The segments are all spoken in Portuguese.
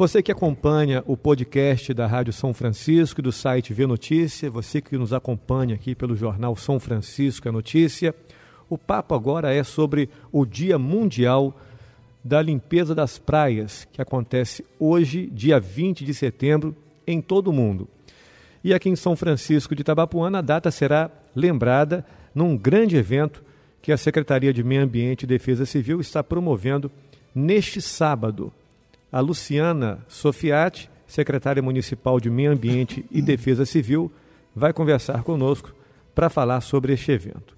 Você que acompanha o podcast da Rádio São Francisco e do site Vê Notícia, você que nos acompanha aqui pelo jornal São Francisco é Notícia, o papo agora é sobre o Dia Mundial da Limpeza das Praias, que acontece hoje, dia 20 de setembro, em todo o mundo. E aqui em São Francisco de Itabapuana, a data será lembrada num grande evento que a Secretaria de Meio Ambiente e Defesa Civil está promovendo neste sábado. A Luciana Sofiati, secretária municipal de Meio Ambiente e Defesa Civil, vai conversar conosco para falar sobre este evento.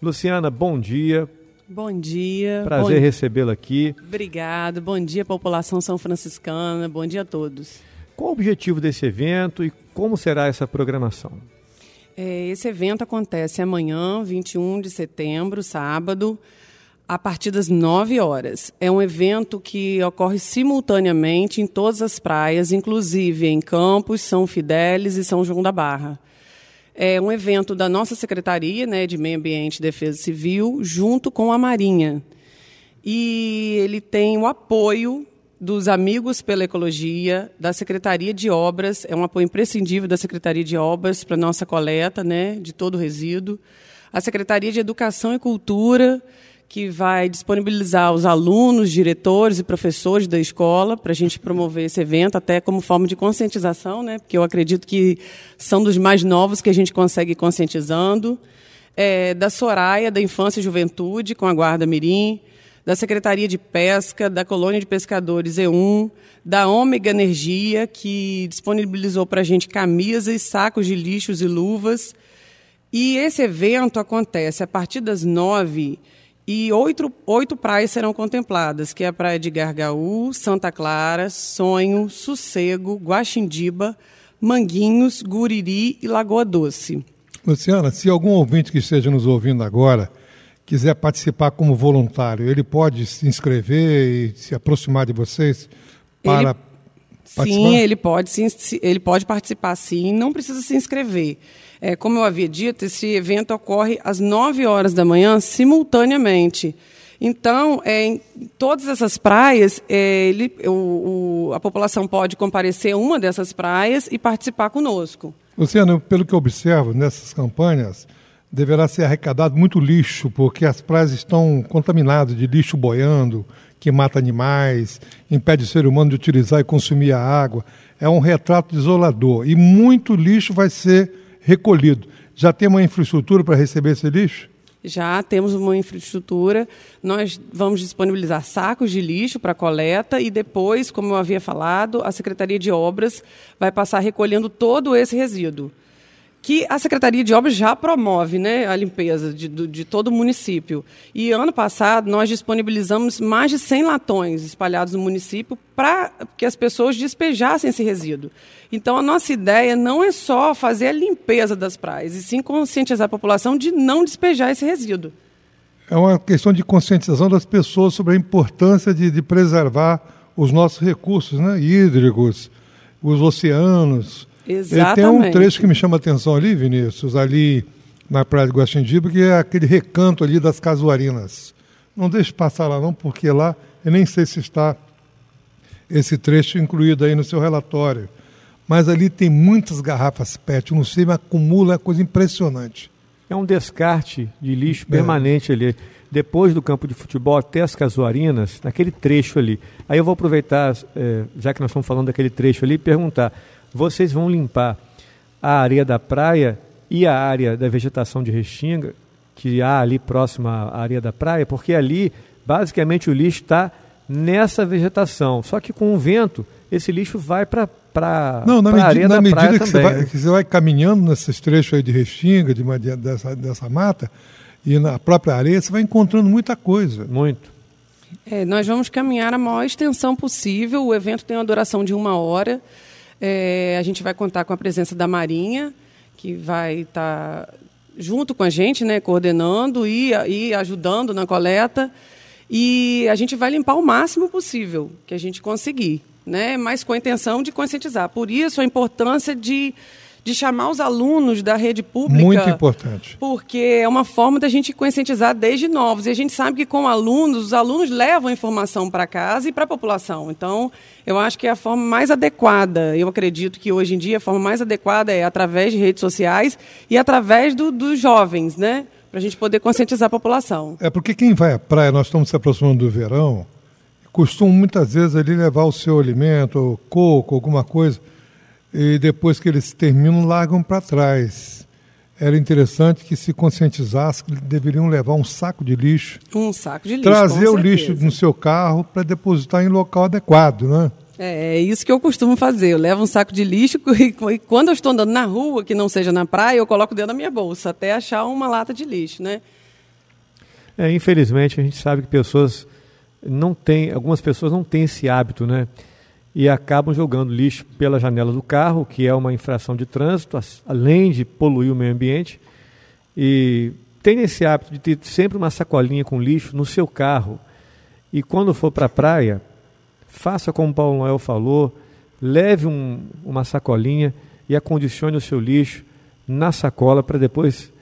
Luciana, bom dia. Bom dia. Prazer recebê-la aqui. Obrigado. Bom dia, população são franciscana. Bom dia a todos. Qual o objetivo desse evento e como será essa programação? É, esse evento acontece amanhã, 21 de setembro, sábado, a partir das 9 horas. É um evento que ocorre simultaneamente em todas as praias, inclusive em Campos, São Fidélis e São João da Barra. É um evento da nossa Secretaria né, de Meio Ambiente e Defesa Civil, junto com a Marinha. E ele tem o apoio dos Amigos pela Ecologia, da Secretaria de Obras, é um apoio imprescindível da Secretaria de Obras para nossa coleta né, de todo resíduo. A Secretaria de Educação e Cultura, que vai disponibilizar os alunos, diretores e professores da escola para a gente promover esse evento, até como forma de conscientização, né, porque eu acredito que são dos mais novos que a gente consegue ir conscientizando. É, da Soraya, da Infância e Juventude, com a Guarda Mirim da Secretaria de Pesca, da Colônia de Pescadores E1, da Ômega Energia, que disponibilizou para a gente camisas, sacos de lixos e luvas. E esse evento acontece a partir das nove e oito, oito praias serão contempladas, que é a Praia de Gargaú, Santa Clara, Sonho, Sossego, Guaxindiba, Manguinhos, Guriri e Lagoa Doce. Luciana, se algum ouvinte que esteja nos ouvindo agora quiser participar como voluntário, ele pode se inscrever e se aproximar de vocês para ele, participar? Sim, ele pode, sim, ele pode participar sim, não precisa se inscrever. É, como eu havia dito, esse evento ocorre às 9 horas da manhã, simultaneamente. Então, é, em todas essas praias, é, ele, o, o, a população pode comparecer a uma dessas praias e participar conosco. Luciano, pelo que eu observo nessas campanhas, deverá ser arrecadado muito lixo, porque as praias estão contaminadas de lixo boiando, que mata animais, impede o ser humano de utilizar e consumir a água. É um retrato desolador. E muito lixo vai ser recolhido. Já tem uma infraestrutura para receber esse lixo? Já temos uma infraestrutura. Nós vamos disponibilizar sacos de lixo para coleta e depois, como eu havia falado, a Secretaria de Obras vai passar recolhendo todo esse resíduo que a Secretaria de Obras já promove né, a limpeza de, de, todo o município. E ano passado nós disponibilizamos mais de 100 latões espalhados no município para que as pessoas despejassem esse resíduo. Então a nossa ideia não é só fazer a limpeza das praias, e sim conscientizar a população de não despejar esse resíduo. É uma questão de conscientização das pessoas sobre a importância de, de preservar os nossos recursos né, hídricos, os oceanos, Exatamente. tem um trecho que me chama a atenção ali, Vinícius, ali na Praia de Guaxindiba, que é aquele recanto ali das casuarinas. Não deixe passar lá não, porque lá eu nem sei se está esse trecho incluído aí no seu relatório. Mas ali tem muitas garrafas PET, não sei, mas acumula é coisa impressionante. É um descarte de lixo é. permanente ali. Depois do campo de futebol até as casuarinas, naquele trecho ali. Aí eu vou aproveitar, é, já que nós estamos falando daquele trecho ali, e perguntar vocês vão limpar a areia da praia e a área da vegetação de restinga, que há ali próxima à areia da praia, porque ali, basicamente, o lixo está nessa vegetação. Só que com o vento, esse lixo vai para para a areia na da medida praia que também. Você vai, que você vai caminhando nesses trechos aí de restinga, de uma, dessa, dessa mata, e na própria areia, você vai encontrando muita coisa. Muito. É, nós vamos caminhar a maior extensão possível. O evento tem uma duração de uma hora. É, a gente vai contar com a presença da Marinha, que vai estar tá junto com a gente, né, coordenando e, e ajudando na coleta. E a gente vai limpar o máximo possível que a gente conseguir, né, mas com a intenção de conscientizar. Por isso, a importância de, de chamar os alunos da rede pública. Muito importante. Porque é uma forma da gente conscientizar desde novos. E a gente sabe que com alunos, os alunos levam a informação para casa e para a população. Então, eu acho que é a forma mais adequada. Eu acredito que hoje em dia a forma mais adequada é através de redes sociais e através do, dos jovens, né? Para a gente poder conscientizar a população. É porque quem vai à praia, nós estamos se aproximando do verão, costumam muitas vezes ali levar o seu alimento, coco, alguma coisa, e depois que eles terminam, largam para trás. Era interessante que se conscientizasse que deveriam levar um saco de lixo. Um saco de lixo. Trazer o lixo no seu carro para depositar em local adequado, né? É, é isso que eu costumo fazer. Eu levo um saco de lixo e, e quando eu estou andando na rua, que não seja na praia, eu coloco dentro da minha bolsa até achar uma lata de lixo, né? É, infelizmente a gente sabe que pessoas não têm, algumas pessoas não têm esse hábito, né? E acabam jogando lixo pela janela do carro, que é uma infração de trânsito, além de poluir o meio ambiente. E tem esse hábito de ter sempre uma sacolinha com lixo no seu carro. E quando for para a praia, faça como o Paulo Noel falou, leve um, uma sacolinha e acondicione o seu lixo na sacola para depois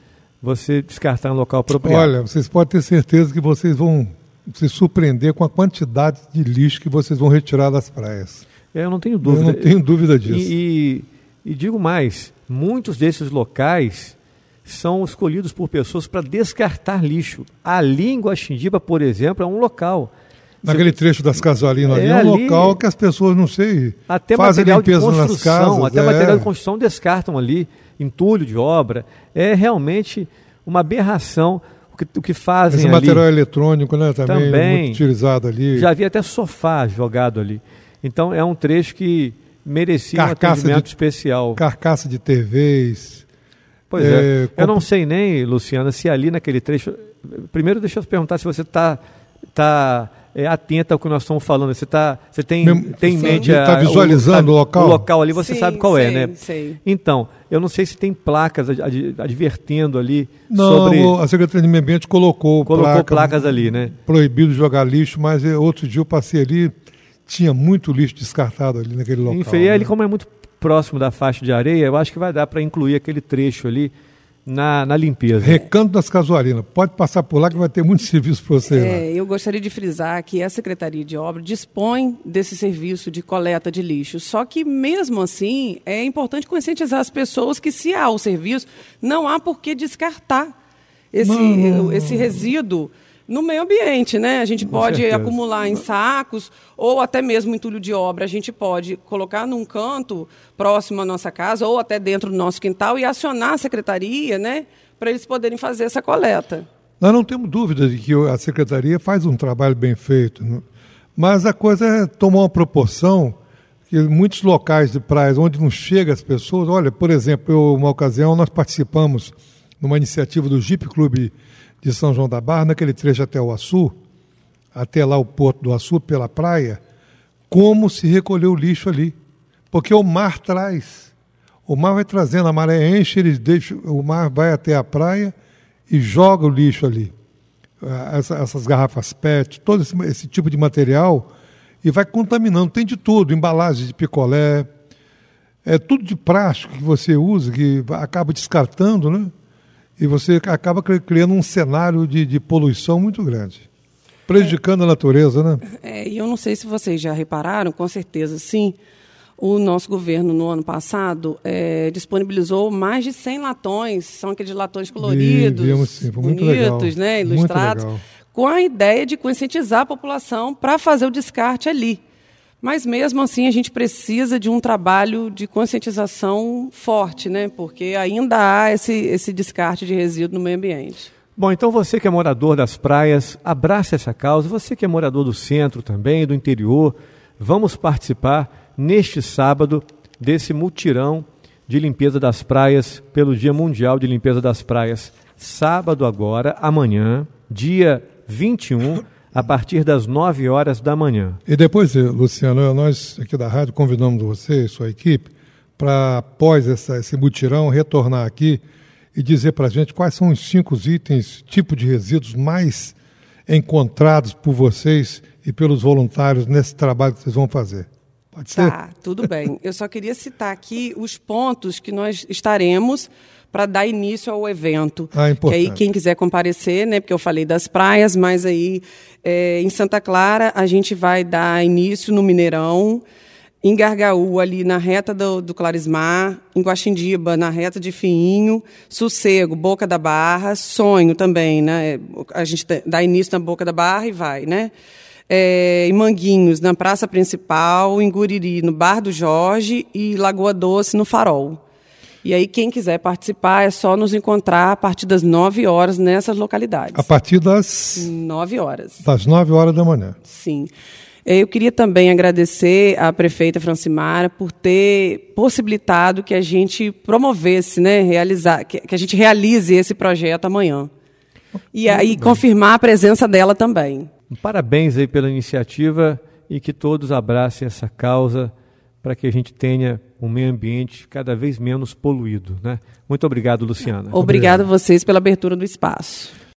você descartar no local apropriado. Olha, vocês podem ter certeza que vocês vão se surpreender com a quantidade de lixo que vocês vão retirar das praias. É, eu não tenho dúvida. Eu não tenho dúvida disso. E, e, e digo mais, muitos desses locais são escolhidos por pessoas para descartar lixo. A língua Xindiba, por exemplo, é um local. Naquele trecho das Casalinas é, ali, é um local que as pessoas, não sei, até fazem material limpeza de nas casas. Até é. material de construção descartam ali, entulho de obra. É realmente uma aberração o que, o que fazem Esse ali. material eletrônico, né, também, Também. muito utilizado ali. Já havia até sofá jogado ali. Então é um trecho que merecia um Carcaça atendimento de- especial. Carcaça de TVs. Pois é. É, Eu não sei nem, Luciana, se ali naquele trecho. Primeiro, deixa eu te perguntar se você está tá, é, atenta ao que nós estamos falando. Você, tá, você tem, Mem- tem em Sim. mente. Tá a- visualizando o local? O local ali, você Sim, sabe qual é, sei, né? sei. Então, eu não sei se tem placas ad- ad- advertendo ali Não, sobre. o- a Secretaria de Meio Ambiente colocou, Colocou placa, placas ali, né? proibido jogar lixo, mas outro dia eu passei ali, tinha muito lixo descartado ali naquele local. Enfim, e ali, né? como é muito próximo da faixa de areia, eu acho que vai dar para incluir aquele trecho ali na, na limpeza. Recanto das Casuarinas. Pode passar por lá que vai ter muito serviço para você. É, eu gostaria de frisar que a Secretaria de Obra dispõe desse serviço de coleta de lixo. Só que, mesmo assim, é importante conscientizar as pessoas que, se há o serviço, não há por que descartar esse, esse resíduo no meio ambiente. Né? A gente pode certeza. acumular em sacos ou até mesmo entulho de obra. A gente pode colocar num canto próximo à nossa casa ou até dentro do nosso quintal e acionar a Secretaria né, para eles poderem fazer essa coleta. Nós não temos dúvida de que a Secretaria faz um trabalho bem feito, né? mas a coisa é, tomou uma proporção que muitos locais de praias onde não chega as pessoas, olha, por exemplo, eu, uma ocasião nós participamos numa iniciativa do Jeep Clube de São João da Barra, naquele trecho até o Açu, até lá o Porto do Açu, pela praia, como se recolheu o lixo ali. Porque o mar traz. O mar vai trazendo, a maré enche, eles deixam, o mar vai até a praia e joga o lixo ali. Ah, essa- essas garrafas PET, todo esse, esse tipo de material, e vai contaminando. Tem de tudo, embalagem de picolé, é tudo de plástico que você usa, que acaba descartando, né? E você acaba cri- criando um cenário de, de poluição muito grande, prejudicando a natureza, né? É, e eu não sei se vocês já repararam, com certeza sim. O nosso governo, no ano passado, é, disponibilizou mais de 100 latões, são aqueles latões coloridos, vimos sim, bonitos, legal, né, ilustrados, com a ideia de conscientizar a população para fazer o descarte ali. Mas mesmo assim a gente precisa de um trabalho de conscientização forte, né? Porque ainda há esse, esse descarte de resíduo no meio ambiente. Bom, então você que é morador das praias, abrace essa causa. Você que é morador do centro também, do interior, vamos participar neste sábado desse mutirão de limpeza das praias pelo Dia Mundial de Limpeza das Praias. Sábado agora, amanhã, dia 21, a partir das 9 horas da manhã. E depois, eh, Luciano, nós aqui da rádio convidamos você e sua equipe para, após essa, esse mutirão, retornar aqui e dizer para a gente quais são os cinco itens, tipo de resíduos mais encontrados por vocês e pelos voluntários nesse trabalho que vocês vão fazer. Pode ser? Tá, tudo bem. Eu só queria citar aqui os pontos que nós estaremos para dar início ao evento. Ah, importante. Que aí quem quiser comparecer, né? Porque eu falei das praias, mas aí é, em Santa Clara a gente vai dar início no Mineirão, em Gargaú, ali na reta do, do Clarismar, em Guaxindiba, na reta de Fiinho, Sossego, Boca da Barra, Sonho também, né? A gente dá início na Boca da Barra e vai, né? É, em Manguinhos, na Praça Principal, em Guriri, no Bar do Jorge e Lagoa Doce, no Farol. E aí, quem quiser participar, é só nos encontrar a partir das 9 horas nessas localidades. A partir das, 9 horas. das 9 horas da manhã. Sim. Eh, Eu queria também agradecer à prefeita Francimara por ter possibilitado que a gente promovesse, né, realizar, que, que a gente realize esse projeto amanhã. E aí confirmar a presença dela também. Parabéns aí pela iniciativa e que todos abracem essa causa para que a gente tenha um meio ambiente cada vez menos poluído. Né? Muito obrigado, Luciana. Obrigado a vocês pela abertura do espaço.